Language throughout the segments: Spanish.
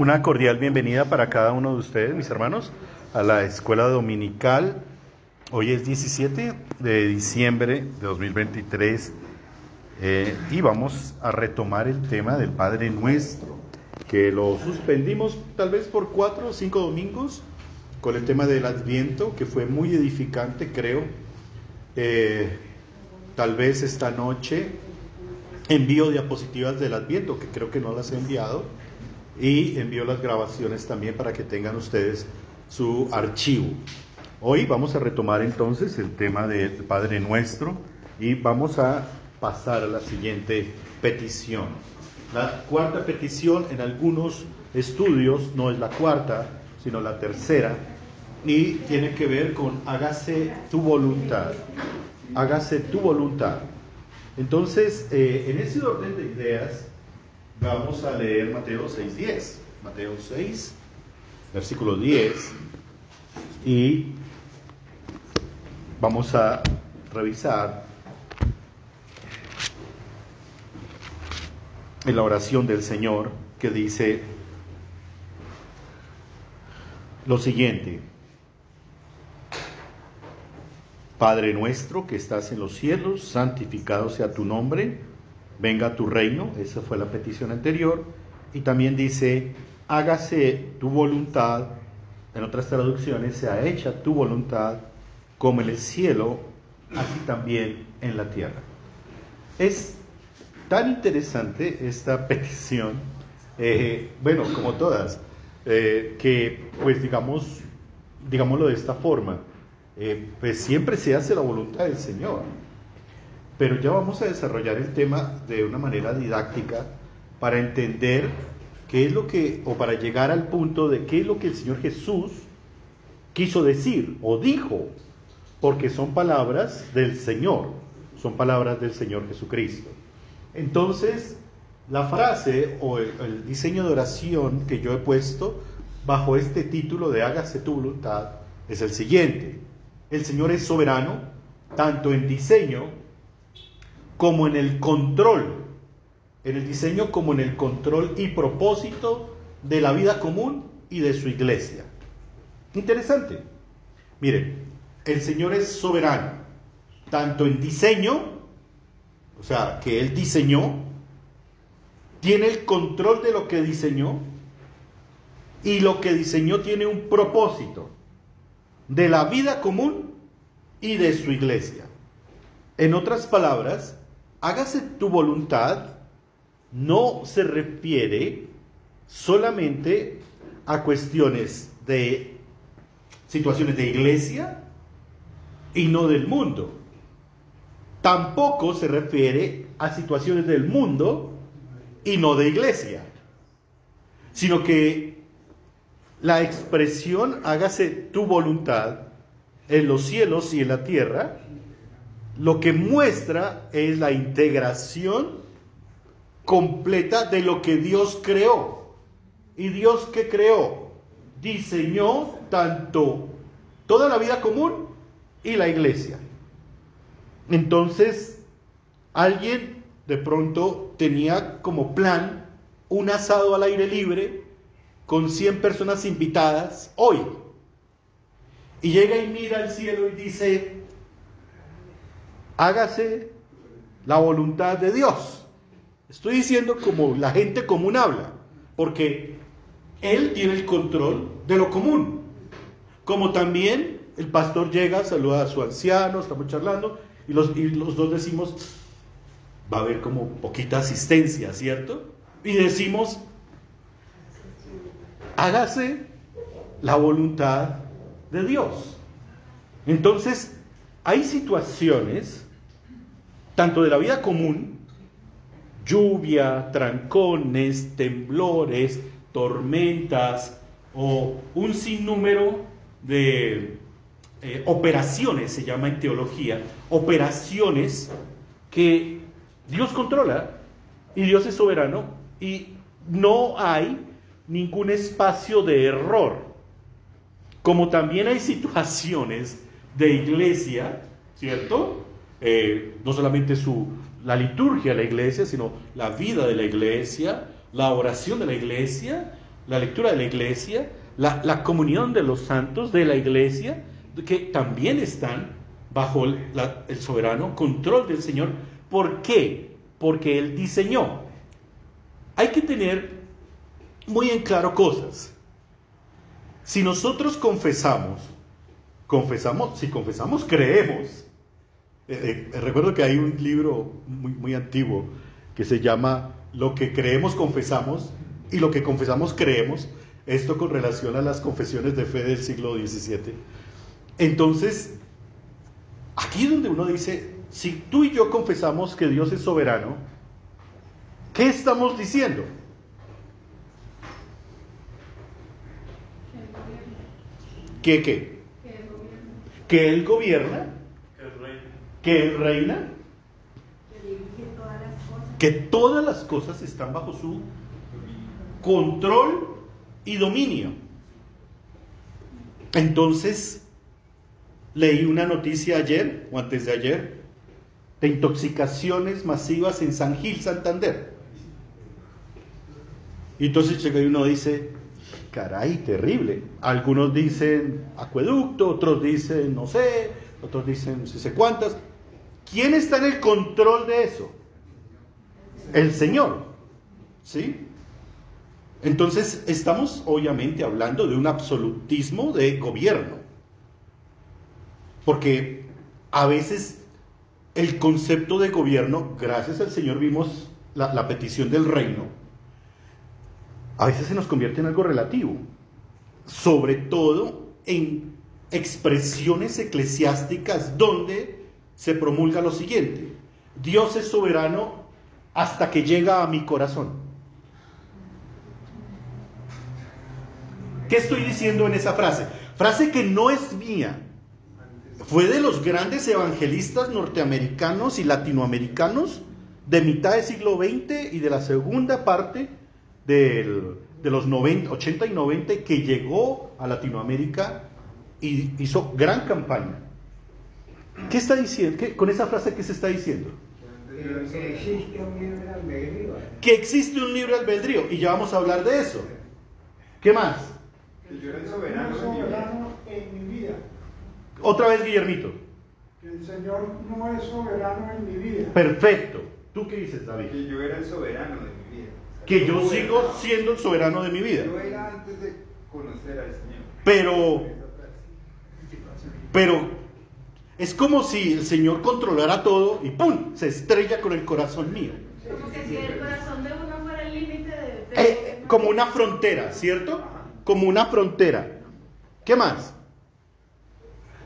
Una cordial bienvenida para cada uno de ustedes, mis hermanos, a la escuela dominical. Hoy es 17 de diciembre de 2023 eh, y vamos a retomar el tema del Padre Nuestro, que lo suspendimos tal vez por cuatro o cinco domingos con el tema del Adviento, que fue muy edificante, creo. Eh, tal vez esta noche envío diapositivas del Adviento, que creo que no las he enviado y envío las grabaciones también para que tengan ustedes su archivo. Hoy vamos a retomar entonces el tema del Padre Nuestro y vamos a pasar a la siguiente petición. La cuarta petición en algunos estudios no es la cuarta, sino la tercera y tiene que ver con hágase tu voluntad. Hágase tu voluntad. Entonces, eh, en ese orden de ideas, Vamos a leer Mateo 6.10. Mateo 6, versículo 10. Y vamos a revisar en la oración del Señor que dice lo siguiente. Padre nuestro que estás en los cielos, santificado sea tu nombre venga tu reino, esa fue la petición anterior, y también dice, hágase tu voluntad, en otras traducciones, sea hecha tu voluntad como en el cielo, así también en la tierra. Es tan interesante esta petición, eh, bueno, como todas, eh, que pues digamos, digámoslo de esta forma, eh, pues siempre se hace la voluntad del Señor. Pero ya vamos a desarrollar el tema de una manera didáctica para entender qué es lo que, o para llegar al punto de qué es lo que el Señor Jesús quiso decir o dijo, porque son palabras del Señor, son palabras del Señor Jesucristo. Entonces, la frase o el, diseño de oración que yo he puesto bajo este título de hágase tu voluntad es el siguiente. El Señor es soberano, tanto en diseño como en el control, en el diseño como en el control y propósito de la vida común y de su iglesia. Interesante. Miren, el Señor es soberano, tanto en diseño, o sea, que Él diseñó, tiene el control de lo que diseñó, y lo que diseñó tiene un propósito de la vida común y de su iglesia. En otras palabras, hágase tu voluntad no se refiere solamente a cuestiones de situaciones de iglesia y no del mundo. Tampoco se refiere a situaciones del mundo y no de iglesia, sino que la expresión hágase tu voluntad en los cielos y en la tierra lo que muestra es la integración completa de lo que Dios creó. ¿Y Dios que creó? Diseñó tanto toda la vida común y la iglesia. Entonces, alguien de pronto tenía como plan un asado al aire libre con 100 personas invitadas hoy. Y llega y mira al cielo y dice, hágase la voluntad de Dios. Estoy diciendo como la gente común habla, porque Él tiene el control de lo común. Como también el pastor llega, saluda a su anciano, estamos charlando, y los, y los dos decimos, va a haber como poquita asistencia, ¿cierto? Y decimos, hágase la voluntad de Dios. Entonces, hay situaciones tanto de la vida común, lluvia, trancones, temblores, tormentas o un sinnúmero de eh, operaciones, se llama en teología, operaciones que Dios controla y Dios es soberano y no hay ningún espacio de error. Como también hay situaciones de iglesia, ¿cierto? Eh, no solamente su, la liturgia de la iglesia, sino la vida de la iglesia, la oración de la iglesia, la lectura de la iglesia, la, la comunión de los santos de la iglesia, que también están bajo el, el soberano control del Señor. ¿Por qué? Porque Él diseñó. Hay que tener muy en claro cosas. Si nosotros confesamos, confesamos, si confesamos, creemos. Eh, eh, recuerdo que hay un libro muy, muy antiguo que se llama Lo que creemos, confesamos, y lo que confesamos, creemos. Esto con relación a las confesiones de fe del siglo XVII. Entonces, aquí donde uno dice, si tú y yo confesamos que Dios es soberano, ¿qué estamos diciendo? ¿Qué qué? Que Él gobierna. Que reina. Que todas las cosas están bajo su control y dominio. Entonces, leí una noticia ayer o antes de ayer de intoxicaciones masivas en San Gil, Santander. Y entonces llega y uno dice, caray, terrible. Algunos dicen acueducto, otros dicen no sé, otros dicen no sé cuántas. ¿Quién está en el control de eso? El Señor. ¿Sí? Entonces estamos obviamente hablando de un absolutismo de gobierno. Porque a veces el concepto de gobierno, gracias al Señor vimos la, la petición del reino, a veces se nos convierte en algo relativo, sobre todo en expresiones eclesiásticas donde se promulga lo siguiente, Dios es soberano hasta que llega a mi corazón. ¿Qué estoy diciendo en esa frase? Frase que no es mía. Fue de los grandes evangelistas norteamericanos y latinoamericanos de mitad del siglo XX y de la segunda parte de los 90, 80 y 90 que llegó a Latinoamérica y hizo gran campaña. ¿Qué está diciendo? ¿Con esa frase qué se está diciendo? Que existe un libre albedrío. Que existe un libre albedrío y ya vamos a hablar de eso. ¿Qué más? Que yo era soberano, soberano en mi vida. Otra vez, Guillermito. Que el Señor no es soberano en mi vida. Perfecto. ¿Tú qué dices, David? Que yo era el soberano de que yo sigo siendo el soberano de mi vida. Yo era antes de conocer al Señor. Pero, pero es como si el Señor controlara todo y ¡pum! se estrella con el corazón mío. Como que si el corazón de uno fuera el límite de... Eh, como una frontera, ¿cierto? Como una frontera. ¿Qué más?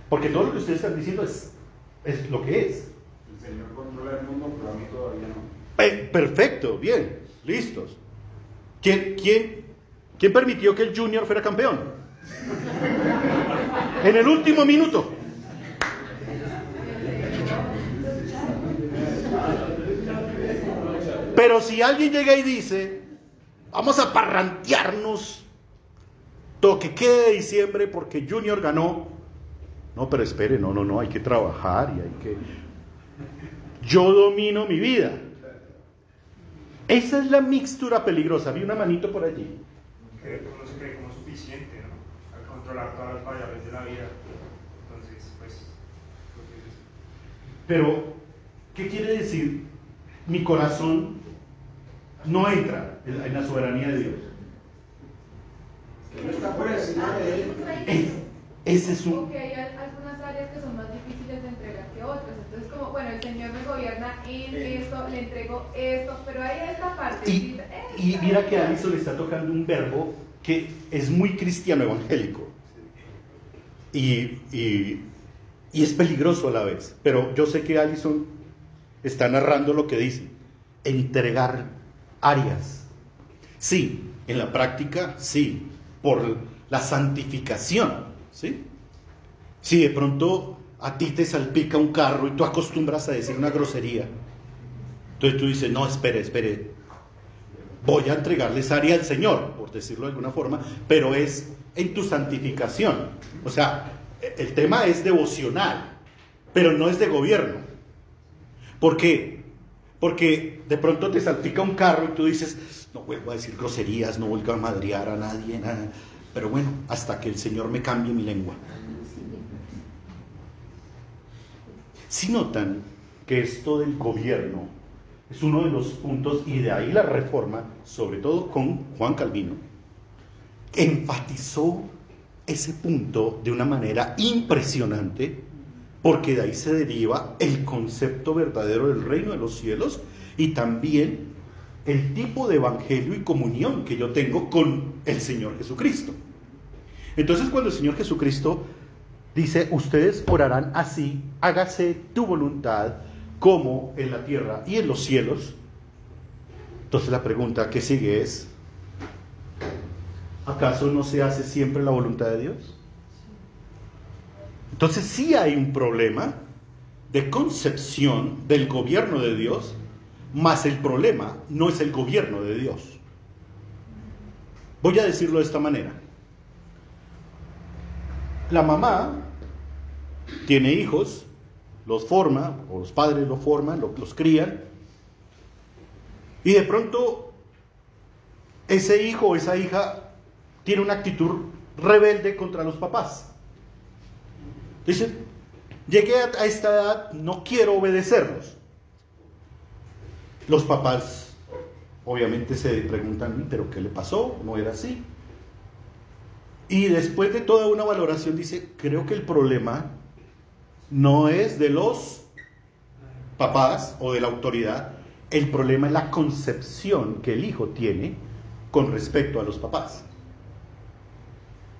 Porque todo lo que ustedes están diciendo es, es lo que es. El Señor controla el mundo, pero a mí todavía no. Eh, perfecto, bien. Listos. ¿Quién, quién, quién permitió que el Junior fuera campeón? En el último minuto. Pero si alguien llega y dice, vamos a parrantearnos toque quede de diciembre porque Junior ganó. No, pero espere, no, no, no, hay que trabajar y hay que... Yo domino mi vida. Esa es la mixtura peligrosa. Vi una manito por allí. Que uno se cree como suficiente, ¿no? Al controlar todas las variables de la vida. Entonces, pues. Pero, ¿qué quiere decir? Mi corazón no entra en la soberanía de Dios. Que no está por encima de él. ese es un. Porque hay algunas áreas que son más difíciles de entregar que otras. Entonces, como, bueno, el Señor me gobierna en esto, le entrego esto, pero hay esta parte. Y, y mira que a Alison le está tocando un verbo que es muy cristiano evangélico. Y, y, y, es peligroso a la vez. Pero yo sé que Alison está narrando lo que dice. Entregar áreas. Sí, en la práctica, sí. Por la santificación. ¿sí? Si de pronto a ti te salpica un carro y tú acostumbras a decir una grosería, entonces tú dices, no, espere, espere, voy a entregarles área al Señor, por decirlo de alguna forma, pero es en tu santificación. O sea, el tema es devocional, pero no es de gobierno. ¿Por qué? Porque de pronto te salpica un carro y tú dices, no vuelvo a decir groserías, no vuelvo a madrear a nadie, nada. Pero bueno, hasta que el Señor me cambie mi lengua. Si notan que esto del gobierno es uno de los puntos, y de ahí la reforma, sobre todo con Juan Calvino, enfatizó ese punto de una manera impresionante, porque de ahí se deriva el concepto verdadero del reino de los cielos y también el tipo de evangelio y comunión que yo tengo con el Señor Jesucristo. Entonces cuando el Señor Jesucristo dice, ustedes orarán así, hágase tu voluntad como en la tierra y en los cielos, entonces la pregunta que sigue es, ¿acaso no se hace siempre la voluntad de Dios? Entonces sí hay un problema de concepción del gobierno de Dios, más el problema no es el gobierno de Dios. Voy a decirlo de esta manera. La mamá tiene hijos, los forma, o los padres los forman, los crían, y de pronto ese hijo o esa hija tiene una actitud rebelde contra los papás. Dice, llegué a esta edad, no quiero obedecerlos. Los papás obviamente se preguntan, pero ¿qué le pasó? No era así. Y después de toda una valoración dice, creo que el problema no es de los papás o de la autoridad, el problema es la concepción que el hijo tiene con respecto a los papás.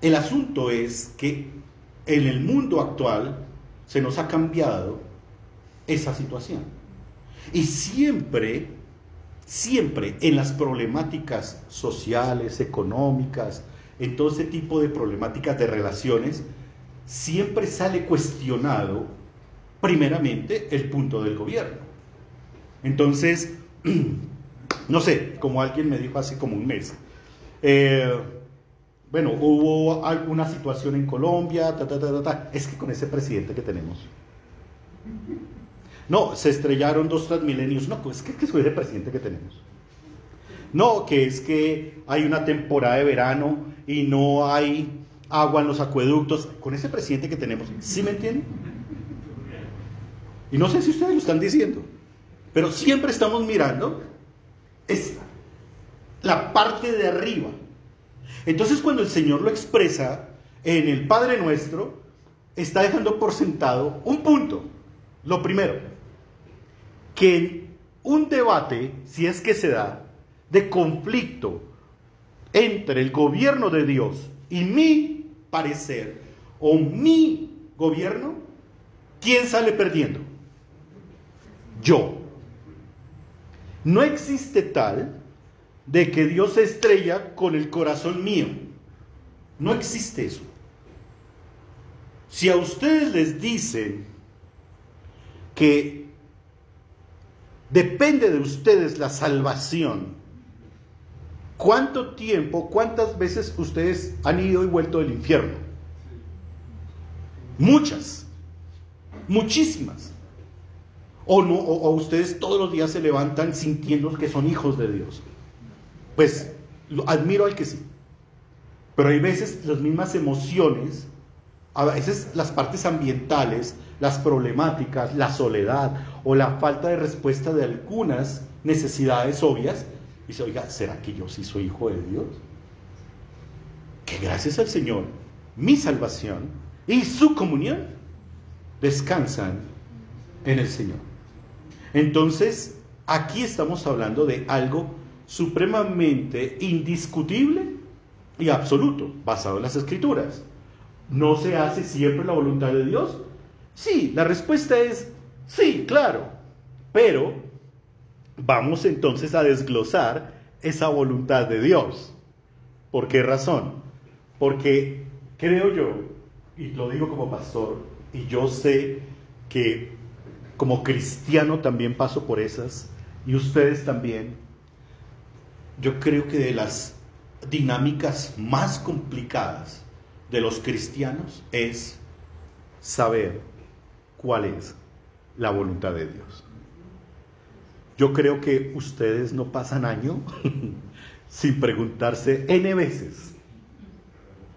El asunto es que en el mundo actual se nos ha cambiado esa situación. Y siempre, siempre en las problemáticas sociales, económicas, en todo ese tipo de problemáticas de relaciones, siempre sale cuestionado primeramente el punto del gobierno. Entonces, no sé, como alguien me dijo hace como un mes, eh, bueno, hubo alguna situación en Colombia, ta, ta, ta, ta, es que con ese presidente que tenemos. No, se estrellaron dos transmilenios, no, es que, es que el presidente que tenemos. No, que es que hay una temporada de verano y no hay agua en los acueductos, con ese presidente que tenemos. ¿Sí me entienden? Y no sé si ustedes lo están diciendo, pero siempre estamos mirando es la parte de arriba. Entonces cuando el Señor lo expresa en el Padre Nuestro, está dejando por sentado un punto. Lo primero, que un debate, si es que se da, de conflicto entre el gobierno de Dios y mi parecer o mi gobierno, ¿quién sale perdiendo? Yo. No existe tal de que Dios se estrella con el corazón mío. No existe eso. Si a ustedes les dicen que depende de ustedes la salvación, ¿Cuánto tiempo, cuántas veces ustedes han ido y vuelto del infierno? Muchas, muchísimas. O, no, o, ustedes todos los días se levantan sintiendo que son hijos de Dios. Pues admiro al que sí. Pero hay veces las mismas emociones, a veces las partes ambientales, las problemáticas, la soledad o la falta de respuesta de algunas necesidades obvias, Dice, oiga, ¿será que yo sí soy hijo de Dios? Que gracias al Señor, mi salvación y su comunión descansan en el Señor. Entonces, aquí estamos hablando de algo supremamente indiscutible y absoluto, basado en las escrituras. ¿No se hace siempre la voluntad de Dios? Sí, la respuesta es sí, claro, pero Vamos entonces a desglosar esa voluntad de Dios. ¿Por qué razón? Porque creo yo, y lo digo como pastor, y yo sé que como cristiano también paso por esas, y ustedes también, yo creo que de las dinámicas más complicadas de los cristianos es saber cuál es la voluntad de Dios. Yo creo que ustedes no pasan año sin preguntarse N veces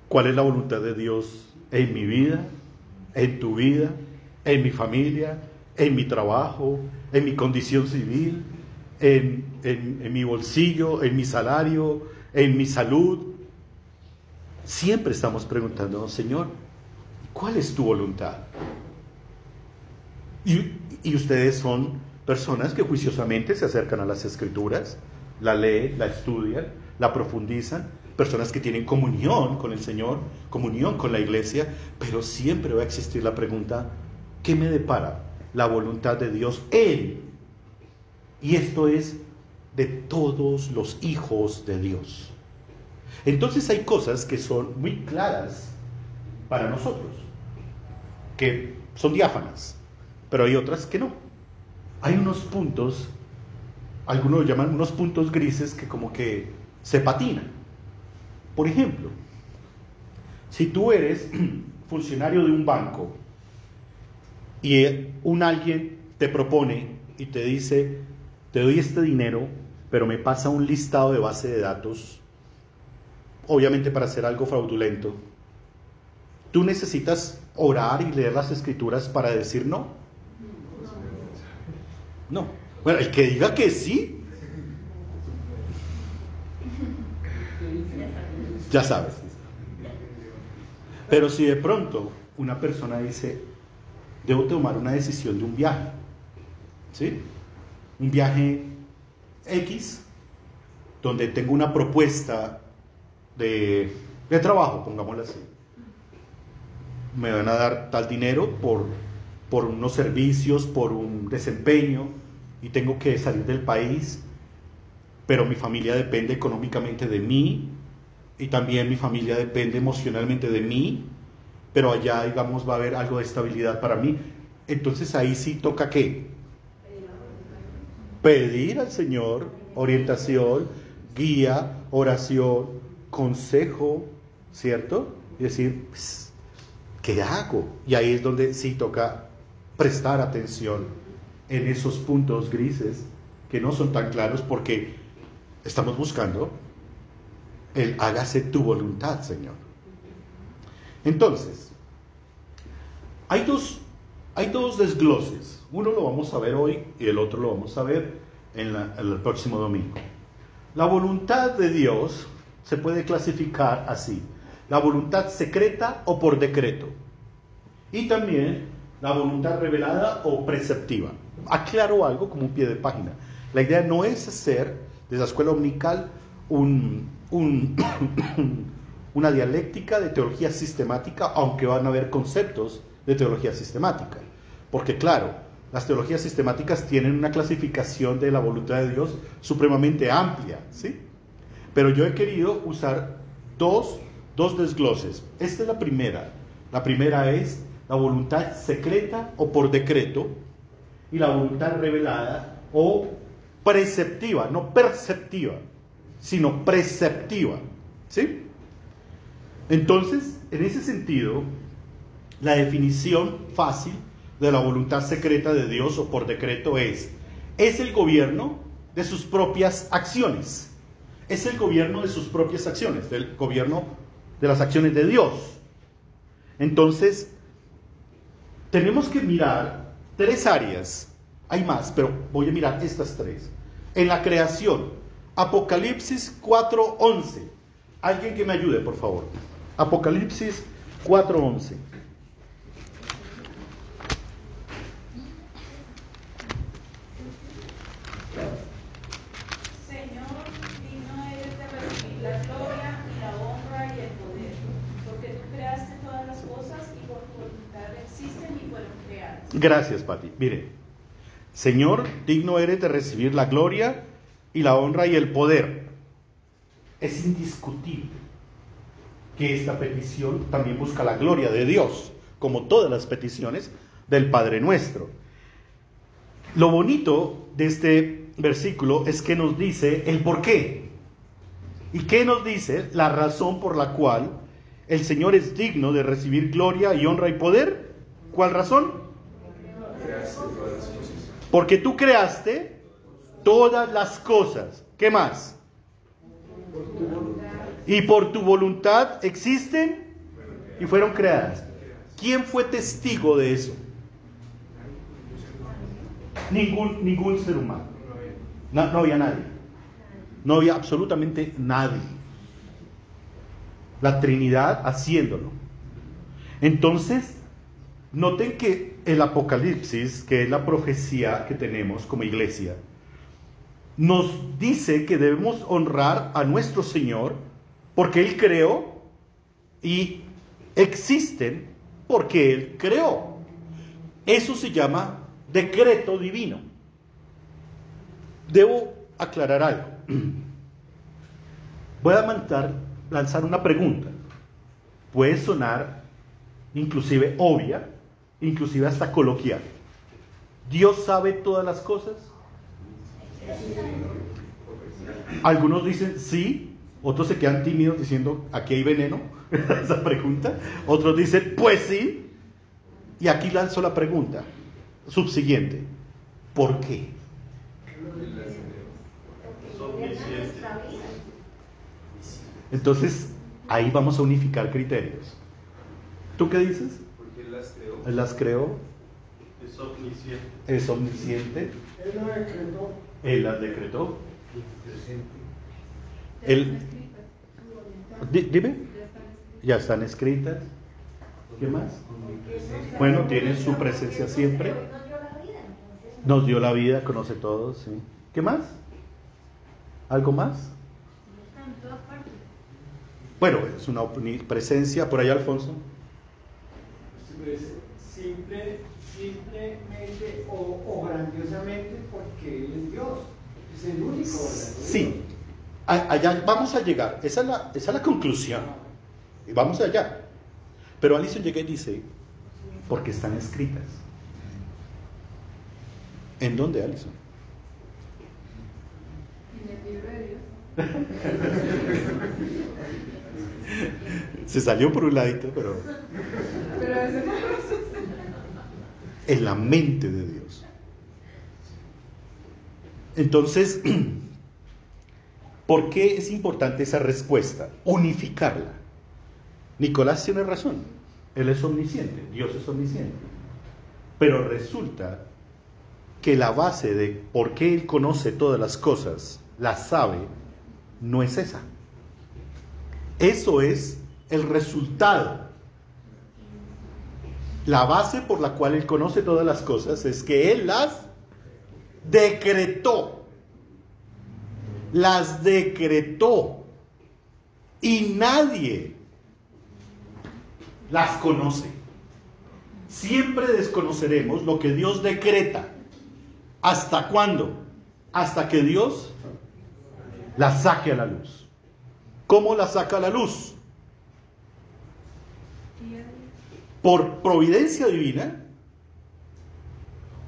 cuál es la voluntad de Dios en mi vida, en tu vida, en mi familia, en mi trabajo, en mi condición civil, en, mi bolsillo, en mi salario, en mi salud. Siempre estamos preguntándonos, Señor, ¿cuál es tu voluntad? Y, y ustedes son personas que juiciosamente se acercan a las escrituras, la leen, la estudian, la profundizan, personas que tienen comunión con el Señor, comunión con la iglesia, pero siempre va a existir la pregunta, ¿qué me depara la voluntad de Dios en? Y esto es de todos los hijos de Dios. Entonces hay cosas que son muy claras para nosotros, que son diáfanas, pero hay otras que no. Hay unos puntos, algunos lo llaman unos puntos grises que como que se patinan. Por ejemplo, si tú eres funcionario de un banco y un alguien te propone y te dice, te doy este dinero, pero me pasa un listado de base de datos, obviamente para hacer algo fraudulento, tú necesitas orar y leer las escrituras para decir no. No. Bueno, el que diga que sí, ya sabes. Pero si de pronto una persona dice, debo tomar una decisión de un viaje, ¿sí? Un viaje X, donde tengo una propuesta de, de trabajo, pongámoslo así. Me van a dar tal dinero por, por unos servicios, por un desempeño, y tengo que salir del país, pero mi familia depende económicamente de mí, y también mi familia depende emocionalmente de mí, pero allá, digamos, va a haber algo de estabilidad para mí. Entonces ahí sí toca qué? Pedir al Señor orientación, guía, oración, consejo, ¿cierto? Y decir, pues, ¿qué hago? Y ahí es donde sí toca prestar atención en esos puntos grises que no son tan claros porque estamos buscando el hágase tu voluntad, Señor. Entonces, hay dos, hay dos desgloses. Uno lo vamos a ver hoy y el otro lo vamos a ver en, el próximo domingo. La voluntad de Dios se puede clasificar así. La voluntad secreta o por decreto. Y también la voluntad revelada o preceptiva. Aclaro algo como un pie de página. La idea no es hacer de la escuela omnical un, un- una dialéctica de teología sistemática, aunque van a haber conceptos de teología sistemática. Porque claro, las teologías sistemáticas tienen una clasificación de la voluntad de Dios supremamente amplia, ¿sí? Pero yo he querido usar dos, dos desgloses. Esta es la primera. La primera es la voluntad secreta o por decreto y la voluntad revelada o preceptiva, no perceptiva, sino preceptiva. ¿Sí? Entonces, en ese sentido, la definición fácil de la voluntad secreta de Dios o por decreto es, es el gobierno de sus propias acciones. Es el gobierno de sus propias acciones, del gobierno de las acciones de Dios. Entonces, tenemos que mirar tres áreas. Hay más, pero voy a mirar estas tres. En la creación, Apocalipsis 4:11. Alguien que me ayude, por favor. Apocalipsis 4:11. Señor, digno eres de recibir la gloria y la honra y el poder, porque tú creaste todas las cosas y por tu voluntad existen y fueron creadas. Gracias, Pati. Mire, Señor, digno eres de recibir la gloria y la honra y el poder. Es indiscutible que esta petición también busca la gloria de Dios, como todas las peticiones del Padre nuestro. Lo bonito de este versículo es que nos dice el por qué. ¿Y qué nos dice? La razón por la cual el Señor es digno de recibir gloria y honra y poder. ¿Cuál razón? Porque tú creaste todas las cosas. ¿Qué más? Y por tu voluntad existen y fueron creadas. ¿Quién fue testigo de eso? Ningún, ningún ser humano. No, no había nadie. No había absolutamente nadie. La Trinidad haciéndolo. Entonces, noten que el Apocalipsis, que es la profecía que tenemos como iglesia, nos dice que debemos honrar a nuestro Señor porque Él creó y existen porque Él creó. Eso se llama decreto divino. Debo aclarar algo. Voy a lanzar una pregunta. Puede sonar inclusive obvia, inclusive hasta coloquial. ¿Dios sabe todas las cosas? Algunos dicen sí, otros se quedan tímidos diciendo aquí hay veneno, esa pregunta. Otros dicen pues sí. Y aquí lanzo la pregunta subsiguiente. ¿Por qué? Entonces, ahí vamos a unificar criterios. ¿Tú qué dices? Él las creó. Las Es omnisciente. es omnisciente, Él lo decretó. Él las decretó. Ya El- están escritas. Di- dime, Ya están escritas. ya están escritas. ¿Qué más? Bueno, tiene su presencia siempre. Nos dio la vida, conoce todo, sí. ¿Qué más? ¿Algo más? Bueno, es una presencia por allá, Alfonso. Simple, simplemente o, o grandiosamente porque Él es Dios. Es el único. Sí, allá vamos a llegar. Esa es la, esa es la conclusión. Y vamos allá. Pero Alison llega y dice, porque están escritas. ¿En dónde, Alison? En el libro de Dios. Se salió por un ladito, pero Pero eso no en la mente de Dios. Entonces, ¿por qué es importante esa respuesta? Unificarla. Nicolás tiene razón. Él es omnisciente, Dios es omnisciente. Pero resulta que la base de por qué Él conoce todas las cosas, las sabe, no es esa. Eso es el resultado. La base por la cual Él conoce todas las cosas es que Él las decretó. Las decretó. Y nadie las conoce. Siempre desconoceremos lo que Dios decreta. ¿Hasta cuándo? Hasta que Dios la saque a la luz. ¿Cómo la saca a la luz? ¿Por providencia divina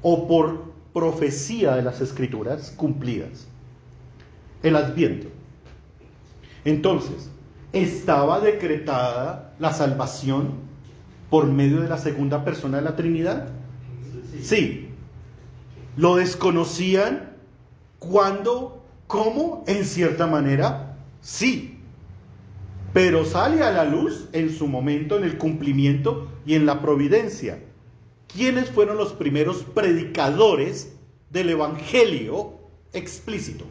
o por profecía de las escrituras cumplidas? El adviento. Entonces, ¿estaba decretada la salvación por medio de la segunda persona de la Trinidad? Sí. ¿Lo desconocían? ¿Cuándo? ¿Cómo? En cierta manera, sí. Pero sale a la luz en su momento, en el cumplimiento y en la providencia. ¿Quiénes fueron los primeros predicadores del Evangelio explícito?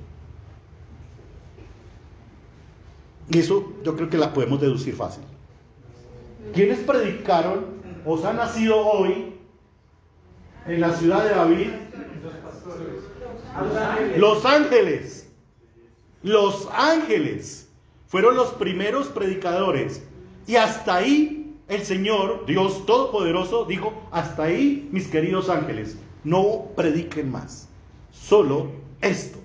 Y eso yo creo que la podemos deducir fácil. ¿Quiénes predicaron o han nacido hoy en la ciudad de David? Los ángeles. Los ángeles fueron los primeros predicadores. Y hasta ahí el Señor, Dios Todopoderoso, dijo, hasta ahí mis queridos ángeles, no prediquen más. Solo esto.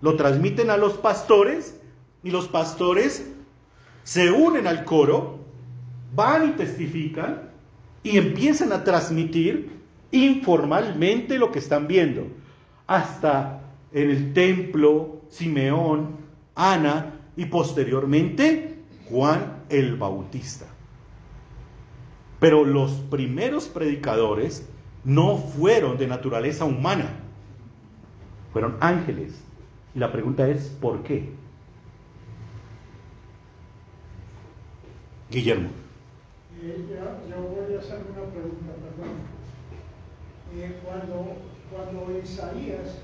Lo transmiten a los pastores y los pastores se unen al coro, van y testifican y empiezan a transmitir informalmente lo que están viendo. Hasta en el templo, Simeón, Ana y posteriormente Juan el Bautista. Pero los primeros predicadores no fueron de naturaleza humana. fueron ángeles. Y la pregunta es, ¿por qué? Guillermo. Eh, yo voy a hacer una pregunta, perdón. Eh, cuando, cuando Isaías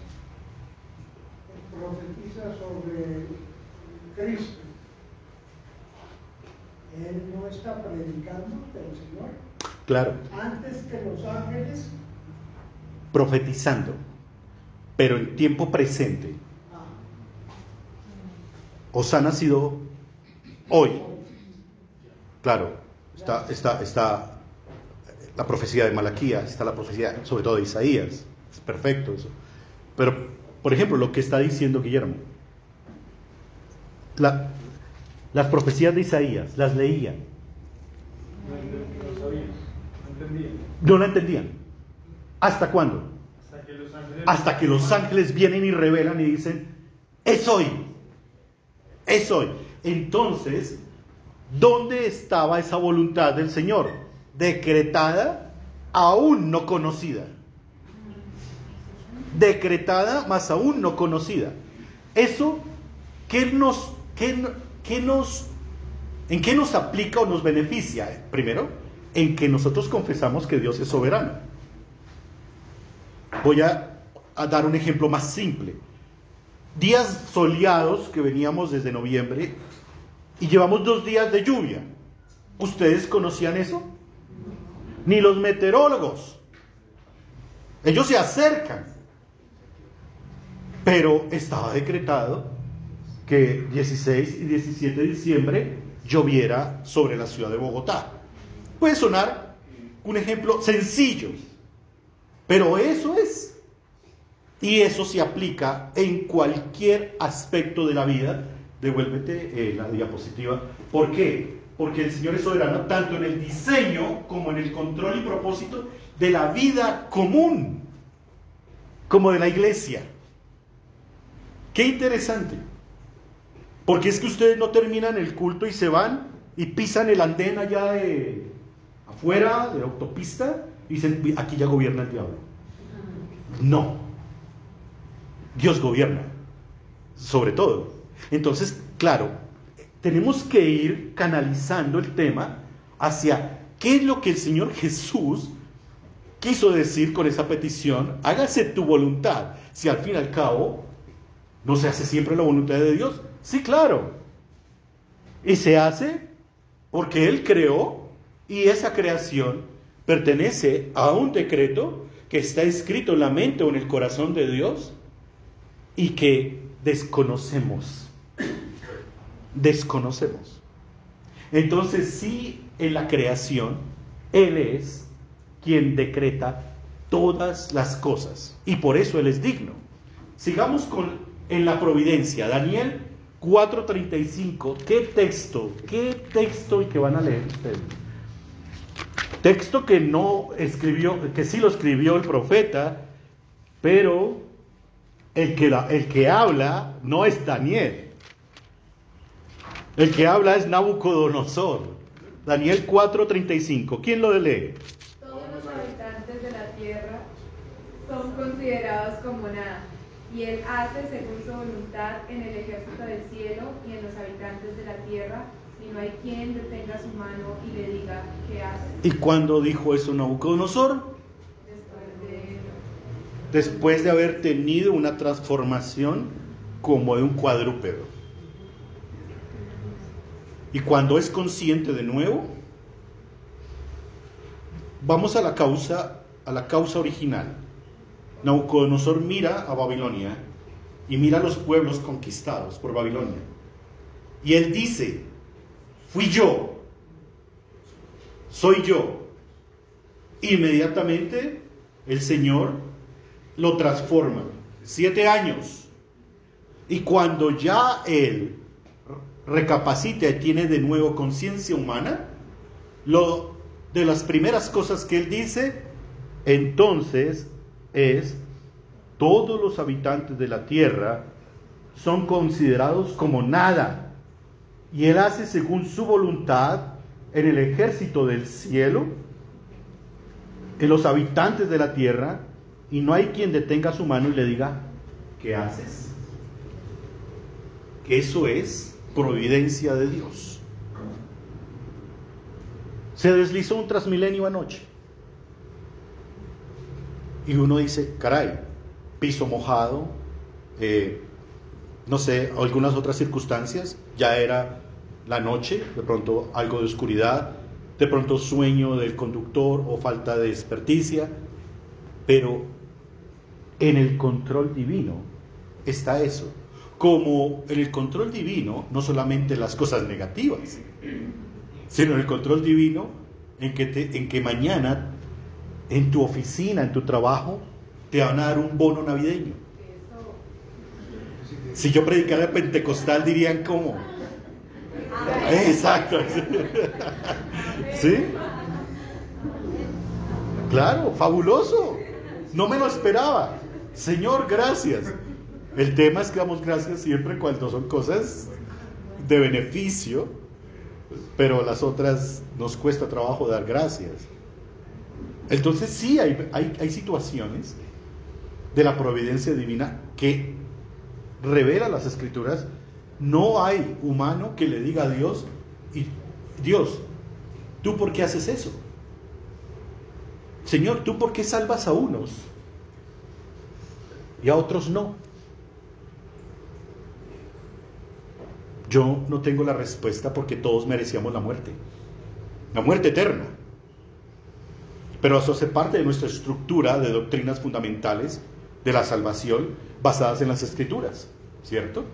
profetiza sobre Cristo, él no está predicando del Señor Claro, antes que los ángeles. profetizando, pero en tiempo presente. Ah, Os ha nacido hoy. Claro, está, está, está la profecía de Malaquías, está la profecía sobre todo de Isaías. Es perfecto eso. Pero, por ejemplo, lo que está diciendo Guillermo. La- las profecías de Isaías, las leían. No, no, no sabía, no entendía. No la entendían. ¿Hasta cuándo? Hasta que los ángeles. Hasta que los ángeles vienen y revelan y dicen, es hoy, es hoy. Entonces, ¿dónde estaba esa voluntad del Señor? Decretada, aún no conocida. Decretada, más aún no conocida. Eso, ¿qué nos, qué, qué nos, ¿en qué nos aplica o nos beneficia? Primero, en que nosotros confesamos que Dios es soberano. Voy a, a dar un ejemplo más simple. Días soleados que veníamos desde noviembre y llevamos dos días de lluvia. ¿Ustedes conocían eso? Ni los meteorólogos. Ellos se acercan. Pero estaba decretado que 16 y 17 de diciembre lloviera sobre la ciudad de Bogotá. Puede sonar un ejemplo sencillo, pero eso es. Y eso se aplica en cualquier aspecto de la vida. Devuélvete eh, la diapositiva. ¿Por qué? Porque el Señor es soberano tanto en el diseño como en el control y propósito de la vida común, como de la iglesia. Qué interesante. Porque es que ustedes no terminan el culto y se van y pisan el andén allá de afuera de la autopista y dicen, aquí ya gobierna el diablo. No. Dios gobierna, sobre todo. Entonces, claro, tenemos que ir canalizando el tema hacia qué es lo que el Señor Jesús quiso decir con esa petición, hágase tu voluntad, si al fin y al cabo no se hace siempre la voluntad de Dios. Sí, claro. Y se hace porque Él creó y esa creación pertenece a un decreto que está escrito en la mente o en el corazón de Dios y que desconocemos. Desconocemos. Entonces sí, en la creación, Él es quien decreta todas las cosas y por eso Él es digno. Sigamos con en la providencia, Daniel 4:35. ¿Qué texto? ¿Qué texto y que van a leer ustedes? Texto que no escribió, que sí lo escribió el profeta, pero el que, el que habla no es Daniel. El que habla es Nabucodonosor. Daniel 4:35. ¿Quién lo lee? Todos los habitantes de la tierra son considerados como nada, y Él hace según su voluntad en el ejército del cielo y en los habitantes de la tierra, y no hay quien detenga su mano y le diga qué hace. ¿Y cuándo dijo eso Nabucodonosor? Después de Después de haber tenido una transformación como de un cuadrúpedo. Y cuando es consciente de nuevo, vamos a la causa, a la causa original. Nabucodonosor mira a Babilonia y mira a los pueblos conquistados por Babilonia. Y él dice, fui yo, soy yo. Inmediatamente el Señor lo transforma. Siete años. Y cuando ya él recapacita y tiene de nuevo conciencia humana, lo de las primeras cosas que él dice, entonces es todos los habitantes de la tierra son considerados como nada. Y él hace según su voluntad en el ejército del cielo, en los habitantes de la tierra, y no hay quien detenga su mano y le diga, ¿qué haces? Eso es providencia de Dios. Se deslizó un transmilenio anoche. Y uno dice, caray, piso mojado, eh, no sé, algunas otras circunstancias, ya era la noche, de pronto algo de oscuridad, de pronto sueño del conductor o falta de experticia, pero en el control divino está eso. Como en el control divino, no solamente las cosas negativas, sino en el control divino en que, te, en que mañana en tu oficina, en tu trabajo, te van a dar un bono navideño. Si yo predicara pentecostal dirían cómo. Exacto. ¿Sí? Claro, fabuloso. No me lo esperaba. Señor, gracias. El tema es que damos gracias siempre cuando son cosas de beneficio, pero las otras nos cuesta trabajo dar gracias. Entonces sí hay, hay, hay situaciones de la providencia divina que revela las escrituras. No hay humano que le diga a Dios, y Dios, ¿tú por qué haces eso? Señor, ¿tú por qué salvas a unos y a otros no? Yo no tengo la respuesta porque todos merecíamos la muerte, la muerte eterna. Pero eso hace parte de nuestra estructura de doctrinas fundamentales de la salvación basadas en las escrituras, ¿cierto?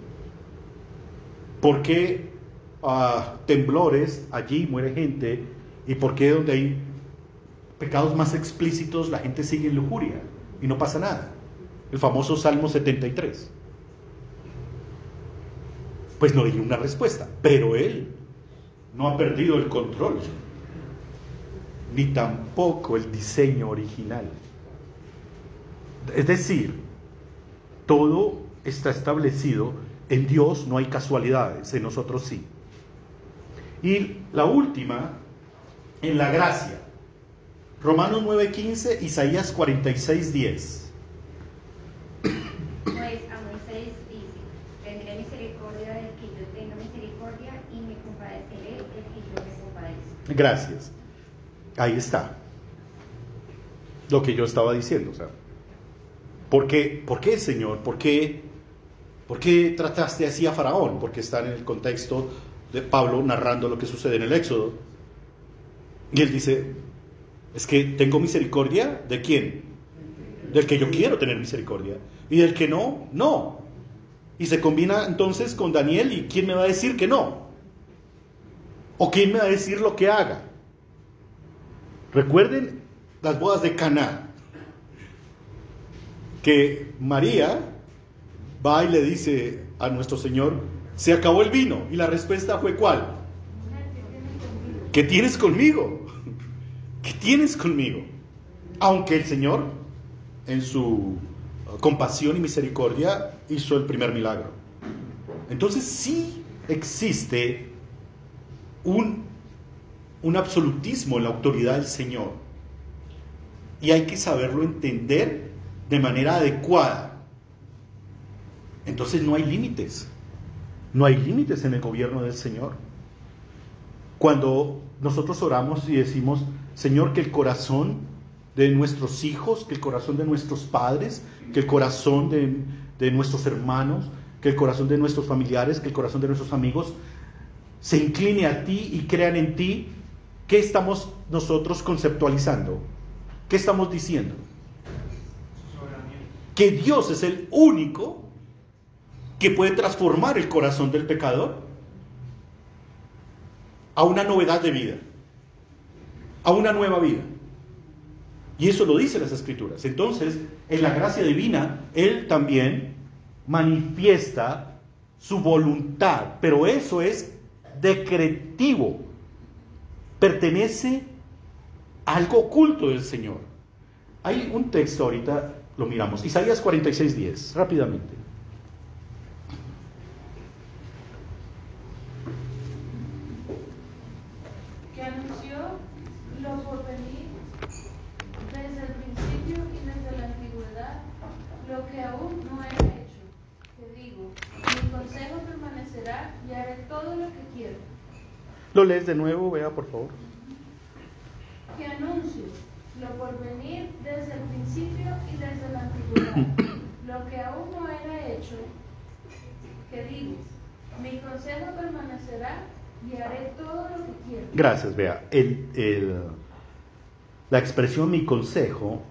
¿Por qué ah, temblores allí muere gente? ¿Y por qué donde hay pecados más explícitos la gente sigue en lujuria y no pasa nada? El famoso Salmo 73. Pues no hay una respuesta, pero él no ha perdido el control, ni tampoco el diseño original. Es decir, todo está establecido en Dios, no hay casualidades, en nosotros sí. Y la última, en la gracia. Romanos 9:15, Isaías 46:10. Pues a Moisés dice, tendré misericordia del que yo tenga misericordia y me compadeceré del que yo me compadezco. Gracias. Ahí está. Lo que yo estaba diciendo. O sea, ¿por, qué, ¿Por qué, Señor? ¿Por qué, ¿Por qué trataste así a Faraón? Porque está en el contexto de Pablo narrando lo que sucede en el Éxodo. Y él dice, es que tengo misericordia de quién? Del que yo quiero tener misericordia. Y del que no, no. Y se combina entonces con Daniel y ¿quién me va a decir que no? ¿O quién me va a decir lo que haga? Recuerden las bodas de Caná, que María va y le dice a nuestro Señor, se acabó el vino. Y la respuesta fue ¿cuál? ¿Qué tienes conmigo? ¿Qué tienes conmigo? Aunque el Señor, en su compasión y misericordia, hizo el primer milagro. Entonces sí existe un un absolutismo en la autoridad del Señor. Y hay que saberlo entender de manera adecuada. Entonces no hay límites. No hay límites en el gobierno del Señor. Cuando nosotros oramos y decimos, Señor, que el corazón de nuestros hijos, que el corazón de nuestros padres, que el corazón de, de nuestros hermanos, que el corazón de nuestros familiares, que el corazón de nuestros amigos, se incline a ti y crean en ti, ¿qué estamos nosotros conceptualizando? ¿Qué estamos diciendo? Que Dios es el único que puede transformar el corazón del pecador a una novedad de vida, a una nueva vida. Y eso lo dicen las escrituras. Entonces, en la gracia divina, Él también manifiesta su voluntad, pero eso es decretivo, pertenece a algo oculto del Señor. Hay un texto ahorita, lo miramos, Isaías 46, 10, rápidamente. que anunció lo porvenir desde el principio y desde la antigüedad, lo que aún no era hecho, que digo, mi consejo permanecerá y haré todo lo que quiero. Lo lees de nuevo, vea por favor. Que anuncio lo por venir desde el principio y desde la antigüedad, lo que aún no era hecho, que digo, mi consejo permanecerá y haré todo lo que quiero. Gracias, vea. El, el- la expresión mi consejo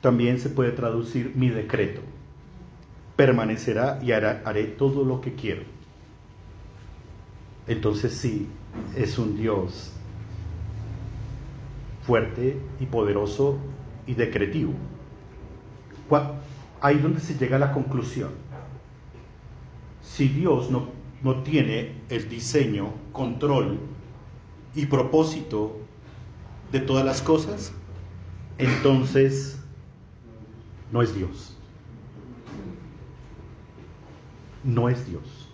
también se puede traducir mi decreto. Permanecerá y hará- haré todo lo que quiero. Entonces sí, es un Dios fuerte y poderoso y decretivo. Ahí donde se llega a la conclusión. Si Dios no, no tiene el diseño, control y propósito de todas las cosas, entonces no es Dios. No es Dios.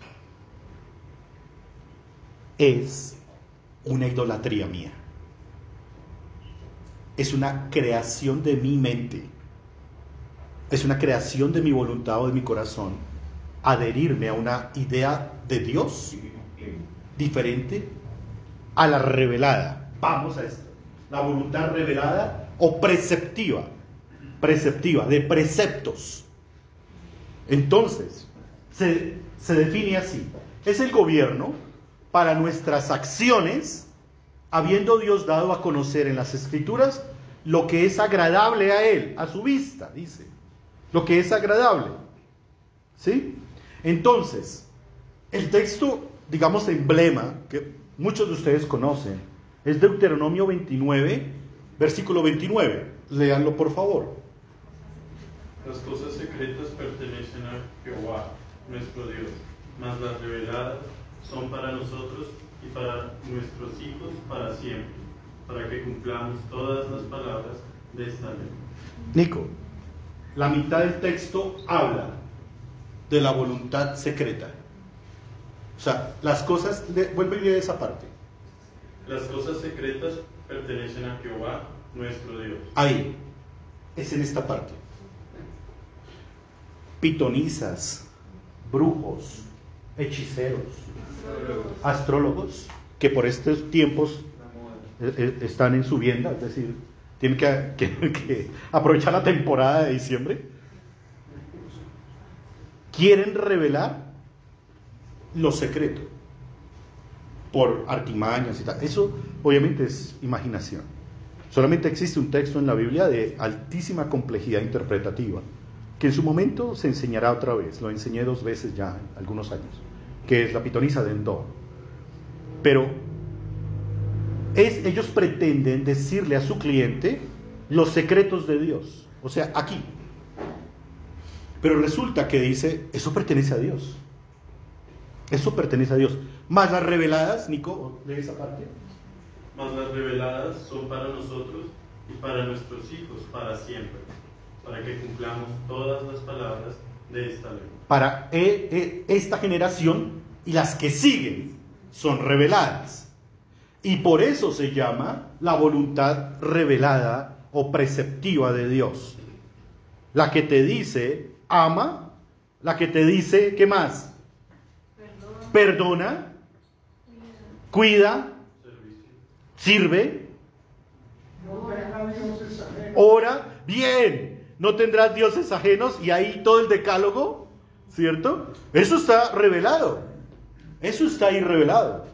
Es una idolatría mía. Es una creación de mi mente. Es una creación de mi voluntad o de mi corazón. Adherirme a una idea de Dios diferente a la revelada. Vamos a esto. La voluntad revelada o preceptiva. Preceptiva, de preceptos. Entonces, se, se define así. Es el gobierno para nuestras acciones, habiendo Dios dado a conocer en las escrituras lo que es agradable a Él, a su vista, dice. Lo que es agradable. ¿Sí? Entonces, el texto, digamos, emblema, que muchos de ustedes conocen, es Deuteronomio 29, versículo 29. Léanlo, por favor. Las cosas secretas pertenecen a Jehová, nuestro Dios, las reveladas son para nosotros y para nuestros hijos para siempre, para que cumplamos todas las palabras de esta ley. Nico, la mitad del texto habla de la voluntad secreta. O sea, las cosas, vuelve y lee esa parte. Las cosas secretas pertenecen a Jehová, nuestro Dios. Ahí, es en esta parte. Pitonizas, brujos, hechiceros, astrólogos, que por estos tiempos eh, eh, están en su vienda, es decir, tienen que, aprovechar la temporada de diciembre, quieren revelar lo secreto por artimañas y tal. Eso obviamente es imaginación. Solamente existe un texto en la Biblia de altísima complejidad interpretativa, que en su momento se enseñará otra vez, lo enseñé dos veces ya, algunos años, que es la pitonisa de Endor. Pero es, ellos pretenden decirle a su cliente los secretos de Dios, o sea, aquí. Pero resulta que dice, eso pertenece a Dios. Eso pertenece a Dios. Más las reveladas, Nico, lee esa parte. Mas las reveladas son para nosotros y para nuestros hijos para siempre, para que cumplamos todas las palabras de esta ley. Para eh, eh, esta generación y las que siguen son reveladas. Y por eso se llama la voluntad revelada o preceptiva de Dios. La que te dice, ama, la que te dice, ¿qué más? Perdona, cuida, Servicio. sirve, ora, bien, no tendrás dioses ajenos y ahí todo el decálogo, ¿cierto? Eso está revelado, eso está ahí revelado.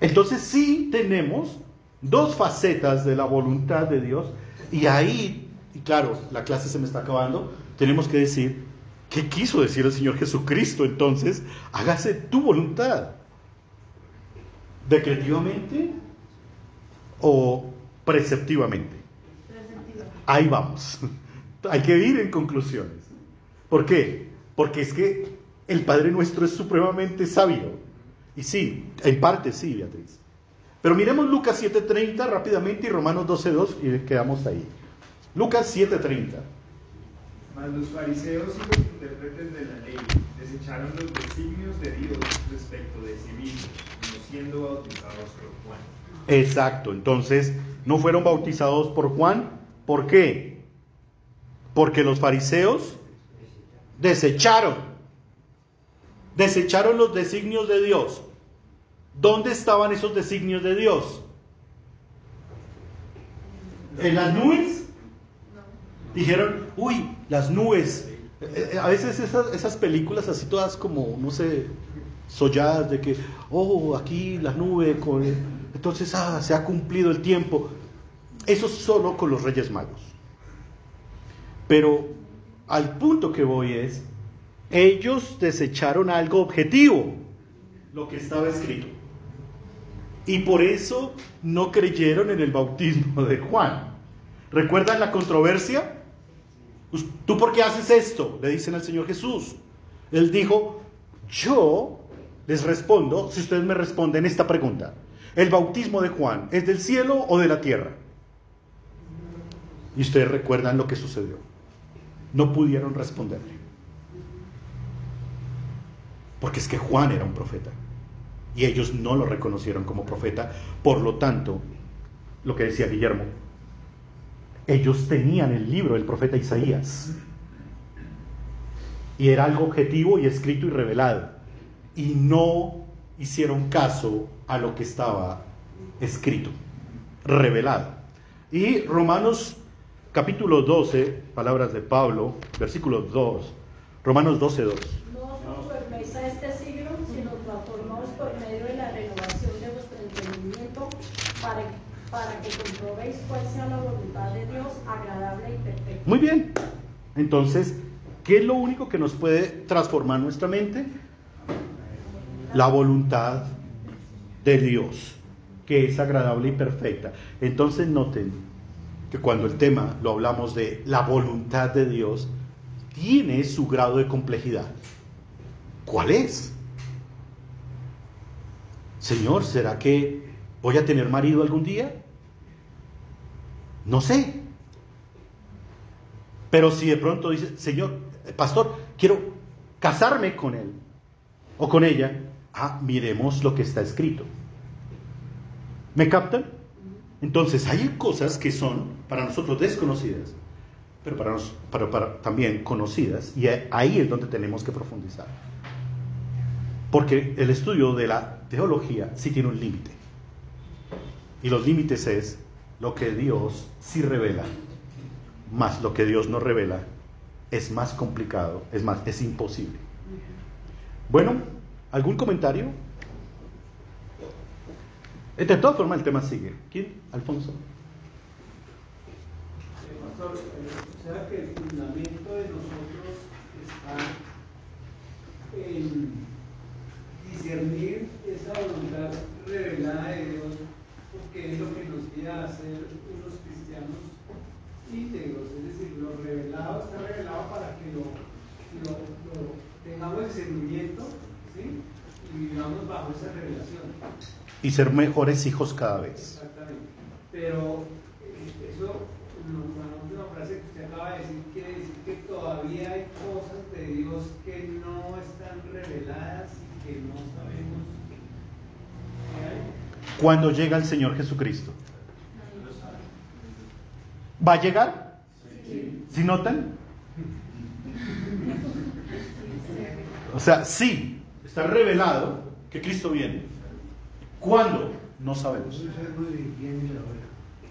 Entonces sí tenemos dos facetas de la voluntad de Dios y ahí, y claro, la clase se me está acabando, tenemos que decir, ¿qué quiso decir el Señor Jesucristo entonces? Hágase tu voluntad. ¿Decretivamente o preceptivamente? Ahí vamos. Hay que ir en conclusiones. ¿Por qué? Porque es que el Padre nuestro es supremamente sabio. Y sí, en parte sí, Beatriz. Pero miremos Lucas 7:30 rápidamente y Romanos 12:2 y quedamos ahí. Lucas 7:30. Mas los fariseos y los intérpretes de la ley desecharon los designios de Dios respecto de sí mismos, no siendo bautizados por Juan. Exacto, entonces no fueron bautizados por Juan. ¿Por qué? Porque los fariseos desecharon. Desecharon los designios de Dios. ¿Dónde estaban esos designios de Dios? ¿En las nubes? Dijeron, uy, las nubes. Eh, eh, A veces esas, películas así todas como, no sé, solladas de que, oh, aquí la nube, con... entonces ah, se ha cumplido el tiempo. Eso solo con los Reyes Magos. Pero al punto que voy es, ellos desecharon algo objetivo, lo que estaba escrito. Y por eso no creyeron en el bautismo de Juan. ¿Recuerdan la controversia? ¿Tú por qué haces esto? Le dicen al Señor Jesús. Él dijo, yo les respondo si ustedes me responden esta pregunta. ¿El bautismo de Juan es del cielo o de la tierra? Y ustedes recuerdan lo que sucedió. No pudieron responderle. Porque es que Juan era un profeta. Y ellos no lo reconocieron como profeta. Por lo tanto, lo que decía Guillermo, ellos tenían el libro del profeta Isaías. Y era algo objetivo y escrito y revelado. Y no hicieron caso a lo que estaba escrito, revelado. Y Romanos capítulo 12, palabras de Pablo, versículo 2, Romanos 12, 2. No os a este siglo, sino transformaos por medio de la renovación de vuestro entendimiento para, para que comprobéis cuál sea la voluntad de Dios agradable y perfecta. Muy bien. Entonces, ¿qué es lo único que nos puede transformar nuestra mente? La voluntad de Dios, que es agradable y perfecta. Entonces, noten que cuando el tema lo hablamos de la voluntad de Dios, tiene su grado de complejidad. ¿Cuál es? Señor, ¿será que voy a tener marido algún día? No sé. Pero si de pronto dice, Señor, eh, pastor, quiero casarme con él o con ella, ah, miremos lo que está escrito. ¿Me captan? Entonces, hay cosas que son para nosotros desconocidas, pero para, nos, también conocidas, y ahí es donde tenemos que profundizar. Porque el estudio de la teología sí tiene un límite. Y los límites es lo que Dios sí revela, más lo que Dios no revela es más complicado, es más, es imposible. Bueno, ¿algún comentario? Eh, De todas formas, el tema sigue. ¿Quién? Alfonso. Eh, pastor, eh, o sea que el fundamento de nosotros está en discernir esa voluntad revelada de Dios, porque es lo que nos guía a ser unos cristianos íntegros, es decir, lo revelado está revelado para que lo, lo, lo tengamos en seguimiento ¿sí? Y vivamos bajo esa revelación. Y ser mejores hijos cada vez. Exactamente. Pero eh, eso, última frase que usted acaba de decir, quiere decir que todavía hay cosas de Dios que no están reveladas y que no sabemos hay. Cuando llega el Señor Jesucristo. ¿Va a llegar? ¿Sí notan? O sea, sí, está revelado que Cristo viene. ¿Cuándo? No sabemos.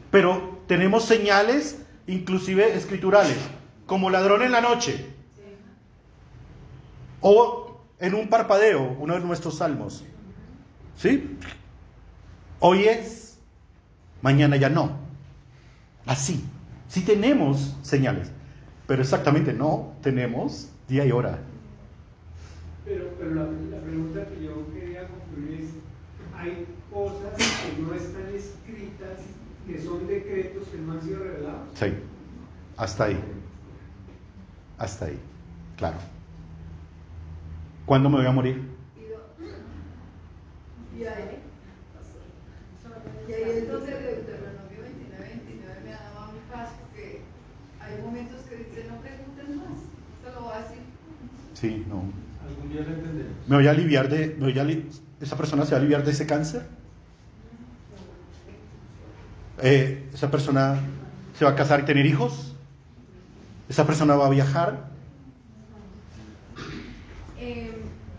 Pero tenemos señales, inclusive escriturales, como ladrón en la noche. O en un parpadeo, uno de nuestros salmos. ¿Sí? Hoy es, mañana ya no. Así. Sí tenemos señales, pero exactamente no tenemos día y hora. Pero, pero la, la pregunta que yo quería concluir es, hay cosas que no están escritas, que son decretos que no han sido revelados. Sí. Hasta ahí. Hasta ahí. Claro. ¿Cuándo me voy a morir? Y ahí, y ahí entonces Deuteronomio 29, 29 me ha dado a mi paz porque hay momentos que dice no pregunten más, se lo va a decir. Sí, no. Día lo. ¿Me voy a aliviar de... Me voy a ali- ¿Esa persona se va a aliviar de ese cáncer? Eh, ¿Esa persona se va a casar y tener hijos? ¿Esa persona va a viajar?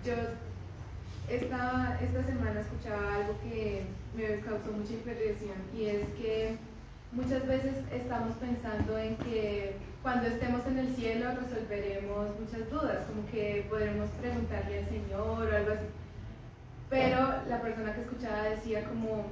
yo esta, esta semana escuchaba algo que me causó mucha impresión y es que muchas veces estamos pensando en que cuando estemos en el cielo resolveremos muchas dudas, como que podremos preguntarle al Señor o algo así. Pero la persona que escuchaba decía como,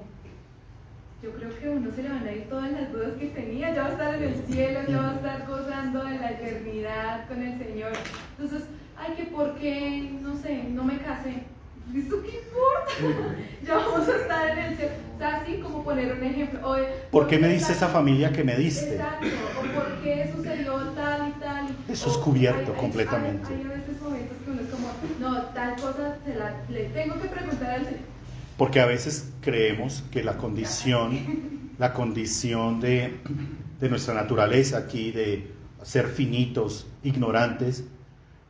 yo creo que a uno se le van a ir todas las dudas que tenía, ya va a estar en el cielo, ya va a estar gozando de la eternidad con el Señor. Entonces, ay, que por qué, no sé, no me casé. ¿Eso qué importa? ya vamos a estar en el cielo. O sea, así como poner un ejemplo. O, ¿Por qué me dice esa familia que me diste? Exacto. O por qué sucedió tal y tal. Eso es cubierto hay- hay- completamente. Hay, hay a veces momentos que uno es como, no, tal cosa se la, le tengo que preguntar al Señor. Porque a veces creemos que la condición, la condición de, de nuestra naturaleza aquí, de ser finitos, ignorantes,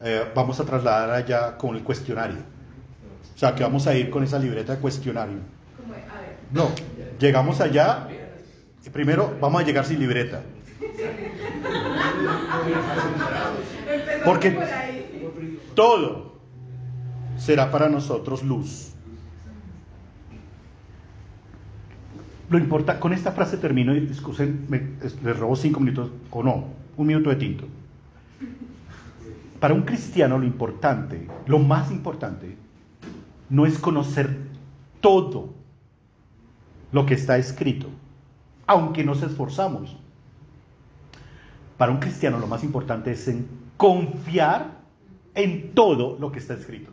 eh, vamos a trasladar allá con el cuestionario. Sea, que vamos a ir con esa libreta de cuestionario. No, llegamos allá, y primero vamos a llegar sin libreta. Porque todo será para nosotros luz. Lo importa, con esta frase termino y discusen, me- les robo cinco minutos o no, un minuto de tinto. Para un cristiano lo importante, lo más importante, no es conocer todo lo que está escrito, aunque nos esforzamos. Para un cristiano lo más importante es en confiar en todo lo que está escrito.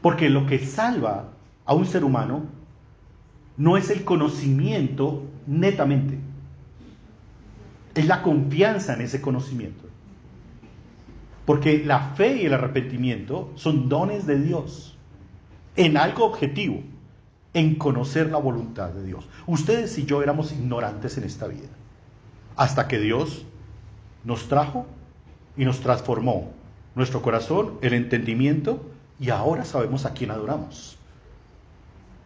Porque lo que salva a un ser humano no es el conocimiento netamente, es la confianza en ese conocimiento. Porque la fe y el arrepentimiento son dones de Dios en algo objetivo, en conocer la voluntad de Dios. Ustedes y yo éramos ignorantes en esta vida, hasta que Dios nos trajo y nos transformó nuestro corazón, el entendimiento, y ahora sabemos a quién adoramos.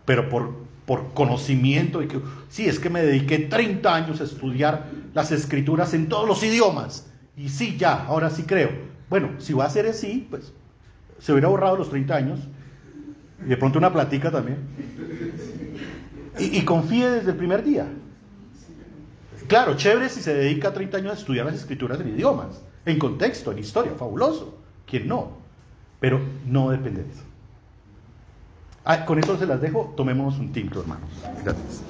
Pero por, por conocimiento, y que, sí, es que me dediqué 30 años a estudiar las escrituras en todos los idiomas, y sí, ya, ahora sí creo. Bueno, si va a ser así, pues se hubiera borrado los 30 años, y de pronto una platica también. Y, confíe desde el primer día. Claro, chévere si se dedica 30 años a estudiar las escrituras en idiomas, en contexto, en historia, fabuloso. ¿Quién no? Pero no depende de eso. Ah, con eso se las dejo, tomemos un tinto, hermanos. Gracias.